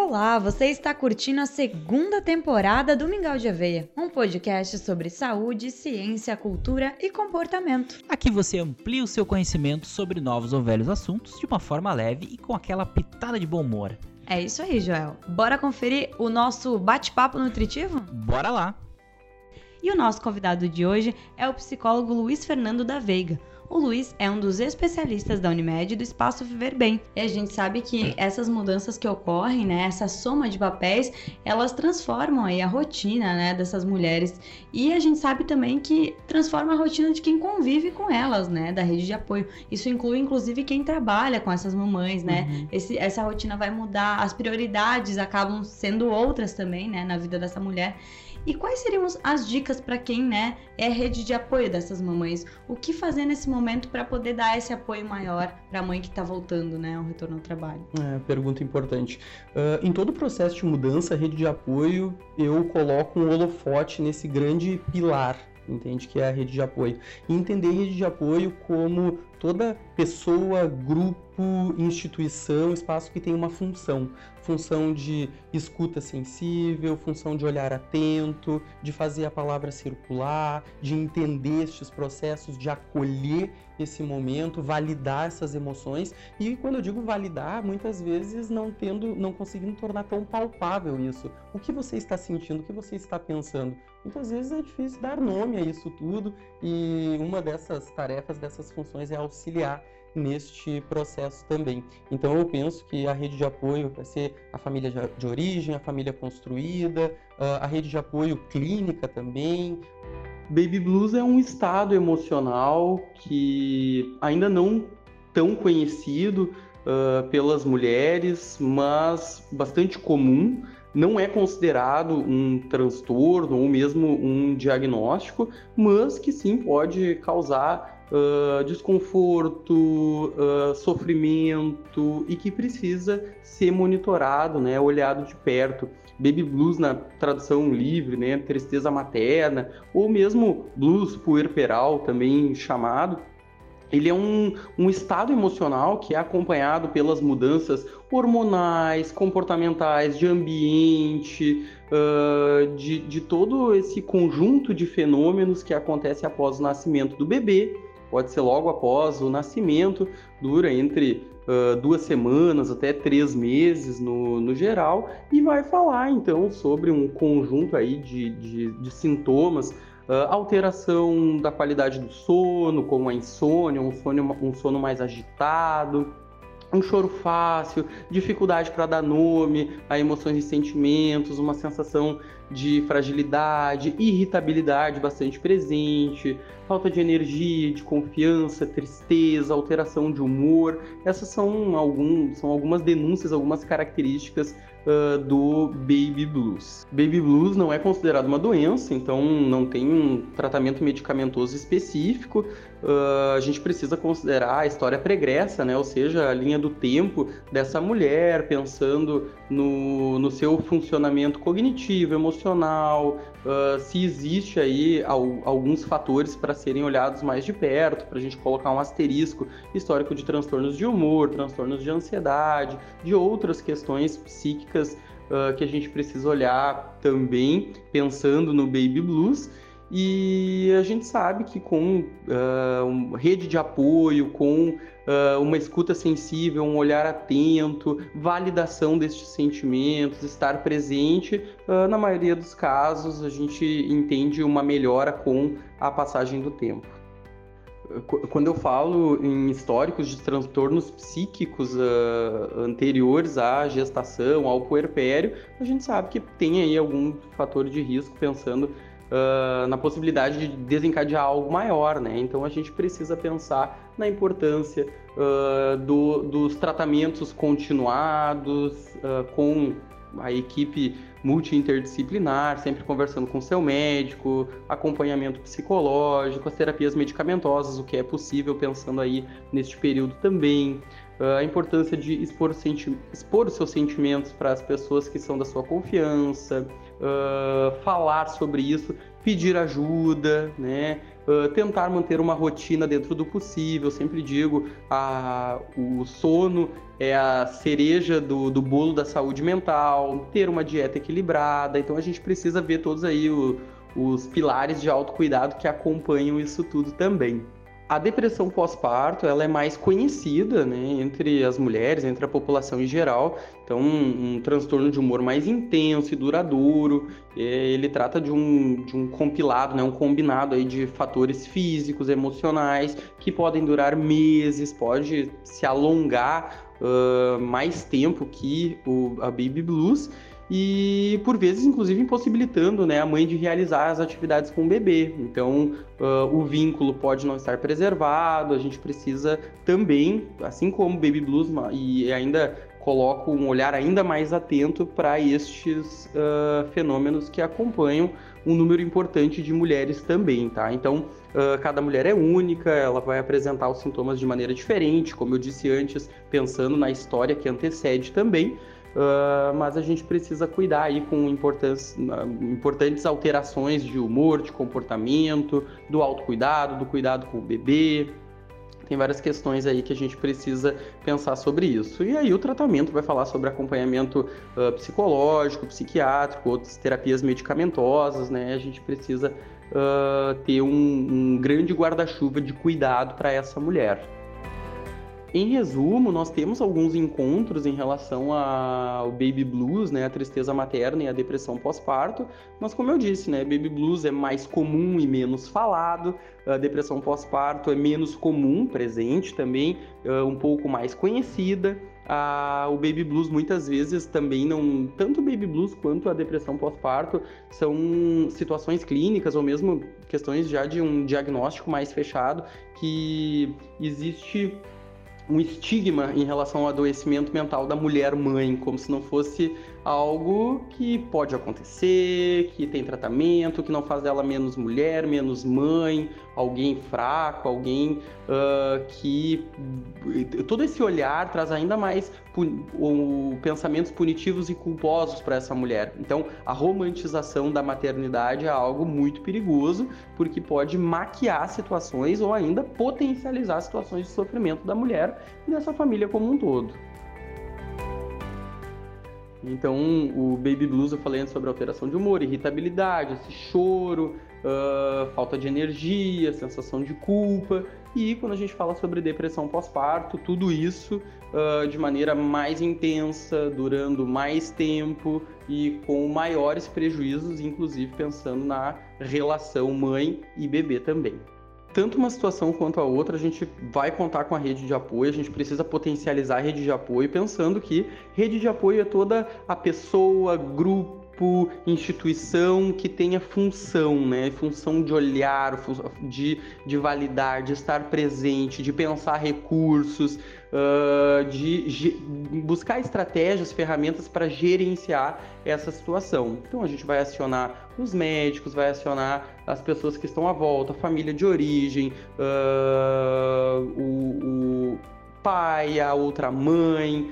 Olá, você está curtindo a segunda temporada do Mingau de Aveia, um podcast sobre saúde, ciência, cultura e comportamento. Aqui você amplia o seu conhecimento sobre novos ou velhos assuntos de uma forma leve e com aquela pitada de bom humor. É isso aí, Joel. Bora conferir o nosso bate-papo nutritivo? Bora lá! E o nosso convidado de hoje é o psicólogo Luiz Fernando da Veiga. O Luiz é um dos especialistas da Unimed do Espaço Viver Bem. E a gente sabe que essas mudanças que ocorrem, né, essa soma de papéis, elas transformam aí a rotina, né, dessas mulheres. E a gente sabe também que transforma a rotina de quem convive com elas, né, da rede de apoio. Isso inclui inclusive quem trabalha com essas mamães, né? Uhum. Esse, essa rotina vai mudar, as prioridades acabam sendo outras também, né, na vida dessa mulher. E quais seriam as dicas para quem, né, é rede de apoio dessas mamães? O que fazer nesse momento para poder dar esse apoio maior para a mãe que está voltando, né, ao retorno ao trabalho? É, pergunta importante. Uh, em todo o processo de mudança, rede de apoio, eu coloco um holofote nesse grande pilar entende que é a rede de apoio. E entender rede de apoio como toda pessoa, grupo, instituição, espaço que tem uma função. Função de escuta sensível, função de olhar atento, de fazer a palavra circular, de entender estes processos, de acolher esse momento, validar essas emoções. E quando eu digo validar, muitas vezes não tendo, não conseguindo tornar tão palpável isso. O que você está sentindo, o que você está pensando. Muitas vezes é difícil dar nome a isso tudo e uma dessas tarefas, dessas funções é auxiliar neste processo também. Então eu penso que a rede de apoio vai ser a família de origem, a família construída, a rede de apoio clínica também. Baby blues é um estado emocional que ainda não tão conhecido uh, pelas mulheres, mas bastante comum não é considerado um transtorno ou mesmo um diagnóstico, mas que sim pode causar uh, desconforto, uh, sofrimento e que precisa ser monitorado, né, olhado de perto. Baby blues na tradução livre, né, tristeza materna, ou mesmo blues puerperal, também chamado, ele é um, um estado emocional que é acompanhado pelas mudanças hormonais, comportamentais, de ambiente, uh, de, de todo esse conjunto de fenômenos que acontece após o nascimento do bebê pode ser logo após o nascimento, dura entre uh, duas semanas até três meses no, no geral, e vai falar então sobre um conjunto aí de, de, de sintomas, uh, alteração da qualidade do sono, como a insônia, um sono, um sono mais agitado, um choro fácil, dificuldade para dar nome a emoções e sentimentos, uma sensação de fragilidade, irritabilidade bastante presente, falta de energia, de confiança, tristeza, alteração de humor. Essas são, algum, são algumas denúncias, algumas características uh, do baby blues. Baby blues não é considerado uma doença, então não tem um tratamento medicamentoso específico. Uh, a gente precisa considerar a história pregressa, né? ou seja, a linha do tempo dessa mulher, pensando no, no seu funcionamento cognitivo, emocional, uh, se existe aí alguns fatores para serem olhados mais de perto, para a gente colocar um asterisco histórico de transtornos de humor, transtornos de ansiedade, de outras questões psíquicas uh, que a gente precisa olhar também, pensando no baby blues. E a gente sabe que com uh, uma rede de apoio, com uh, uma escuta sensível, um olhar atento, validação destes sentimentos, estar presente, uh, na maioria dos casos a gente entende uma melhora com a passagem do tempo. Quando eu falo em históricos de transtornos psíquicos anteriores à gestação, ao puerpério, a gente sabe que tem aí algum fator de risco pensando uh, na possibilidade de desencadear algo maior, né? Então a gente precisa pensar na importância uh, do, dos tratamentos continuados uh, com a equipe multi-interdisciplinar, sempre conversando com seu médico, acompanhamento psicológico, as terapias medicamentosas, o que é possível pensando aí neste período também. A importância de expor, expor os seus sentimentos para as pessoas que são da sua confiança, uh, falar sobre isso, pedir ajuda, né? uh, tentar manter uma rotina dentro do possível. Sempre digo, a, o sono é a cereja do, do bolo da saúde mental, ter uma dieta equilibrada. Então a gente precisa ver todos aí o, os pilares de autocuidado que acompanham isso tudo também. A depressão pós-parto ela é mais conhecida né, entre as mulheres, entre a população em geral. Então, um, um transtorno de humor mais intenso e duradouro. Ele trata de um, de um compilado, né, um combinado aí de fatores físicos, emocionais, que podem durar meses, pode se alongar uh, mais tempo que o, a Baby Blues e por vezes inclusive impossibilitando né, a mãe de realizar as atividades com o bebê. Então uh, o vínculo pode não estar preservado, a gente precisa também, assim como o Baby Blues, e ainda coloco um olhar ainda mais atento para estes uh, fenômenos que acompanham um número importante de mulheres também, tá? Então, uh, cada mulher é única, ela vai apresentar os sintomas de maneira diferente, como eu disse antes, pensando na história que antecede também. Uh, mas a gente precisa cuidar aí com importantes, alterações de humor, de comportamento, do autocuidado, do cuidado com o bebê. Tem várias questões aí que a gente precisa pensar sobre isso. E aí o tratamento vai falar sobre acompanhamento uh, psicológico, psiquiátrico, outras terapias medicamentosas, né? A gente precisa uh, ter um, um grande guarda-chuva de cuidado para essa mulher. Em resumo, nós temos alguns encontros em relação ao baby blues, né, a tristeza materna e a depressão pós-parto, mas como eu disse, né, baby blues é mais comum e menos falado, a depressão pós-parto é menos comum, presente também, um pouco mais conhecida. o baby blues muitas vezes também não, tanto o baby blues quanto a depressão pós-parto são situações clínicas ou mesmo questões já de um diagnóstico mais fechado que existe um estigma em relação ao adoecimento mental da mulher mãe, como se não fosse algo que pode acontecer, que tem tratamento, que não faz dela menos mulher, menos mãe, alguém fraco, alguém uh, que. Todo esse olhar traz ainda mais pun... pensamentos punitivos e culposos para essa mulher. Então, a romantização da maternidade é algo muito perigoso, porque pode maquiar situações ou ainda potencializar situações de sofrimento da mulher e dessa família como um todo. Então, o baby blues eu falei antes sobre alteração de humor, irritabilidade, esse choro, uh, falta de energia, sensação de culpa. E quando a gente fala sobre depressão pós-parto, tudo isso uh, de maneira mais intensa, durando mais tempo e com maiores prejuízos, inclusive pensando na relação mãe e bebê também tanto uma situação quanto a outra, a gente vai contar com a rede de apoio, a gente precisa potencializar a rede de apoio, pensando que rede de apoio é toda a pessoa, grupo, instituição que tenha função, né? Função de olhar, de, de validar, de estar presente, de pensar recursos, uh, de buscar estratégias, ferramentas para gerenciar essa situação. Então a gente vai acionar os médicos, vai acionar as pessoas que estão à volta, a família de origem, uh, o, o pai, a outra mãe,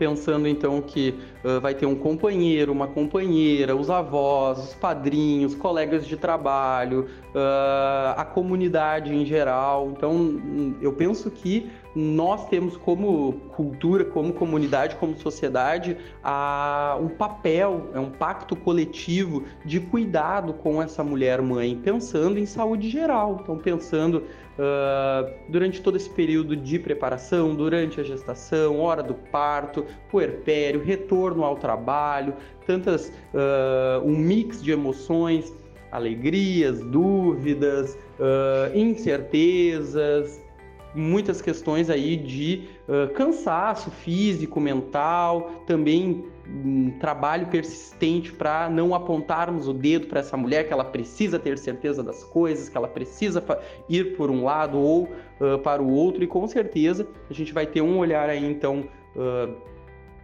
pensando então que uh, vai ter um companheiro, uma companheira, os avós, os padrinhos, colegas de trabalho, uh, a comunidade em geral. Então, eu penso que nós temos como cultura, como comunidade, como sociedade, a, um papel, é um pacto coletivo de cuidado com essa mulher mãe, pensando em saúde geral. Então, pensando uh, durante todo esse período de preparação, durante a gestação, hora do parto, puerpério, retorno ao trabalho, tantas uh, um mix de emoções, alegrias, dúvidas, uh, incertezas, muitas questões aí de uh, cansaço físico, mental, também um trabalho persistente para não apontarmos o dedo para essa mulher que ela precisa ter certeza das coisas, que ela precisa ir por um lado ou uh, para o outro e com certeza a gente vai ter um olhar aí então uh,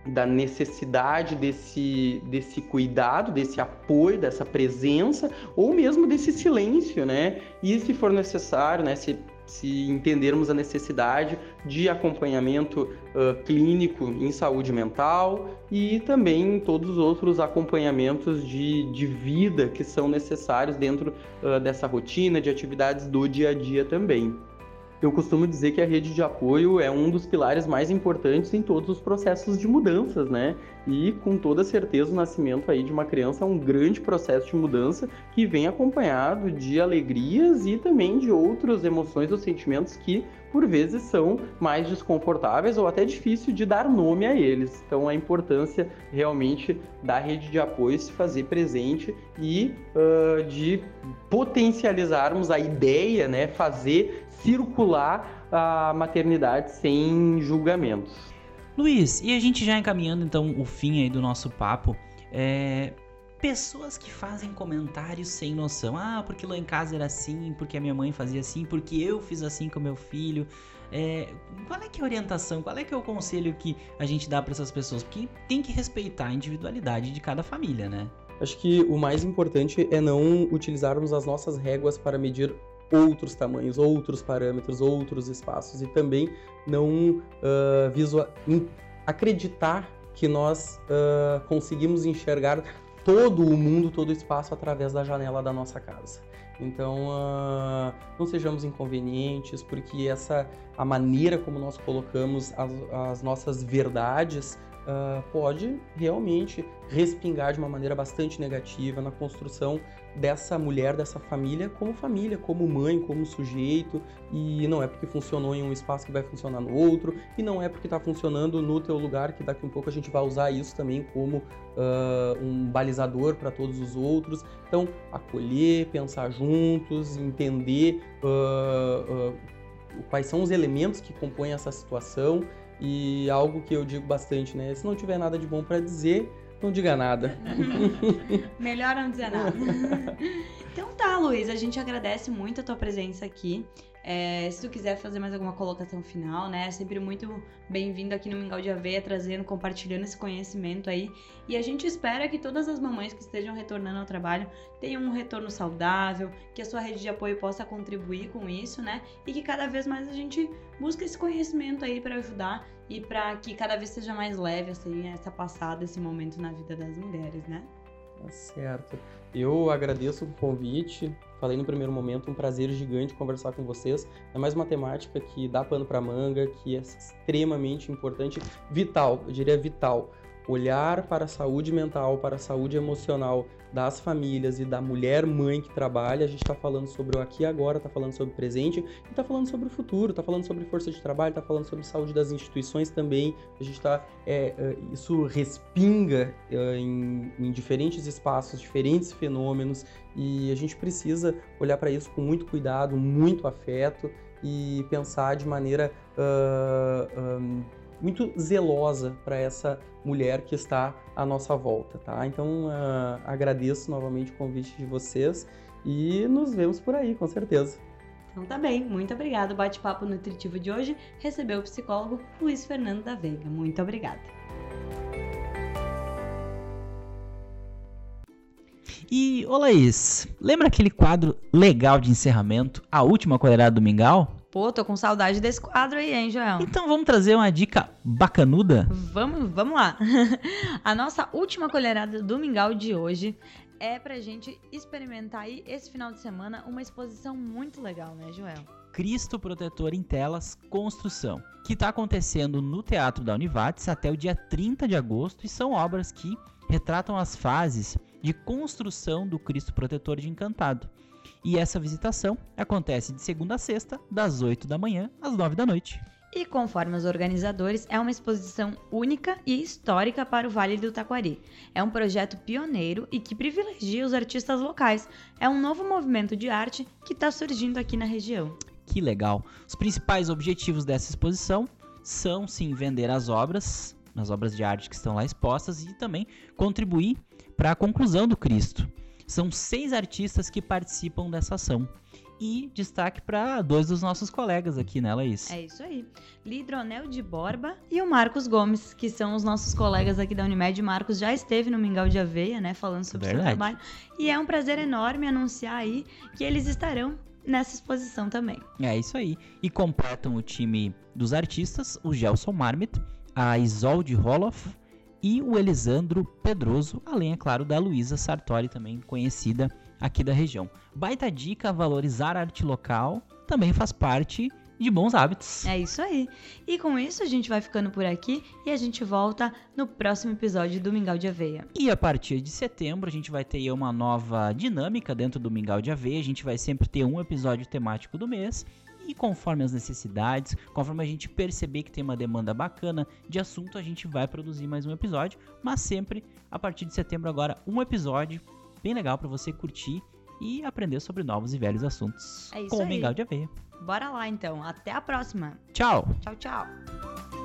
da necessidade desse, desse cuidado, desse apoio, dessa presença, ou mesmo desse silêncio, né? E se for necessário, né? Se se entendermos a necessidade de acompanhamento uh, clínico em saúde mental e também todos os outros acompanhamentos de, de vida que são necessários dentro uh, dessa rotina de atividades do dia a dia também. Eu costumo dizer que a rede de apoio é um dos pilares mais importantes em todos os processos de mudanças, né? E com toda certeza o nascimento aí de uma criança é um grande processo de mudança que vem acompanhado de alegrias e também de outras emoções ou sentimentos que por vezes são mais desconfortáveis ou até difícil de dar nome a eles. Então a importância realmente da rede de apoio se fazer presente e uh, de potencializarmos a ideia, né? Fazer circular a maternidade sem julgamentos. Luiz, e a gente já encaminhando então o fim aí do nosso papo, é... pessoas que fazem comentários sem noção. Ah, porque lá em casa era assim, porque a minha mãe fazia assim, porque eu fiz assim com meu filho. É... qual é que é a orientação, qual é que é o conselho que a gente dá para essas pessoas? Porque tem que respeitar a individualidade de cada família, né? Acho que o mais importante é não utilizarmos as nossas réguas para medir outros tamanhos, outros parâmetros, outros espaços e também não uh, acreditar que nós uh, conseguimos enxergar todo o mundo, todo o espaço através da janela da nossa casa. Então, uh, não sejamos inconvenientes, porque essa a maneira como nós colocamos as, as nossas verdades uh, pode realmente respingar de uma maneira bastante negativa na construção dessa mulher, dessa família, como família, como mãe, como sujeito, e não é porque funcionou em um espaço que vai funcionar no outro, e não é porque está funcionando no teu lugar que daqui um pouco a gente vai usar isso também como uh, um balizador para todos os outros. Então, acolher, pensar juntos, entender uh, quais são os elementos que compõem essa situação e algo que eu digo bastante, né? Se não tiver nada de bom para dizer, não diga nada. Melhor não dizer nada. então tá, Luiz, a gente agradece muito a tua presença aqui. É, se tu quiser fazer mais alguma colocação final, né? É sempre muito bem-vindo aqui no Mingau de Aveia, trazendo, compartilhando esse conhecimento aí. E a gente espera que todas as mamães que estejam retornando ao trabalho tenham um retorno saudável, que a sua rede de apoio possa contribuir com isso, né? E que cada vez mais a gente busque esse conhecimento aí para ajudar e para que cada vez seja mais leve assim essa passada, esse momento na vida das mulheres, né? Tá certo. Eu agradeço o convite. Falei no primeiro momento, um prazer gigante conversar com vocês. É mais uma temática que dá pano para manga, que é extremamente importante, vital, eu diria vital olhar para a saúde mental, para a saúde emocional das famílias e da mulher mãe que trabalha. A gente está falando sobre o aqui e agora, está falando sobre o presente e está falando sobre o futuro, está falando sobre força de trabalho, está falando sobre saúde das instituições também. A gente está. É, é, isso respinga é, em, em diferentes espaços, diferentes fenômenos e a gente precisa olhar para isso com muito cuidado, muito afeto e pensar de maneira. Uh, um, muito zelosa para essa mulher que está à nossa volta, tá? Então, uh, agradeço novamente o convite de vocês e nos vemos por aí, com certeza. Então tá bem, muito obrigada. O bate-papo nutritivo de hoje recebeu o psicólogo Luiz Fernando da Veiga. Muito obrigada. E, ô Laís, lembra aquele quadro legal de encerramento, A Última Colherada do Mingau? Pô, tô com saudade desse quadro aí, hein, Joel? Então vamos trazer uma dica bacanuda? Vamos, vamos lá. A nossa última colherada do mingau de hoje é pra gente experimentar aí esse final de semana uma exposição muito legal, né, Joel? Cristo Protetor em Telas Construção, que está acontecendo no Teatro da Univates até o dia 30 de agosto e são obras que retratam as fases de construção do Cristo Protetor de Encantado. E essa visitação acontece de segunda a sexta, das 8 da manhã às 9 da noite. E conforme os organizadores, é uma exposição única e histórica para o Vale do Taquari. É um projeto pioneiro e que privilegia os artistas locais. É um novo movimento de arte que está surgindo aqui na região. Que legal! Os principais objetivos dessa exposição são sim vender as obras, as obras de arte que estão lá expostas e também contribuir para a conclusão do Cristo. São seis artistas que participam dessa ação. E destaque para dois dos nossos colegas aqui, né, Laís? É isso aí. Lidronel de Borba e o Marcos Gomes, que são os nossos colegas aqui da Unimed. Marcos já esteve no Mingau de Aveia, né, falando sobre o seu trabalho. E é um prazer enorme anunciar aí que eles estarão nessa exposição também. É isso aí. E completam o time dos artistas o Gelson Marmit, a Isolde Roloff e o Elisandro Pedroso, além, é claro, da Luísa Sartori, também conhecida aqui da região. Baita dica, valorizar a arte local também faz parte de bons hábitos. É isso aí. E com isso a gente vai ficando por aqui e a gente volta no próximo episódio do Mingau de Aveia. E a partir de setembro a gente vai ter uma nova dinâmica dentro do Mingau de Aveia. A gente vai sempre ter um episódio temático do mês. E conforme as necessidades, conforme a gente perceber que tem uma demanda bacana de assunto, a gente vai produzir mais um episódio. Mas sempre a partir de setembro agora um episódio bem legal para você curtir e aprender sobre novos e velhos assuntos É isso com o. Mingau de Aveia. Bora lá então. Até a próxima. Tchau! Tchau, tchau.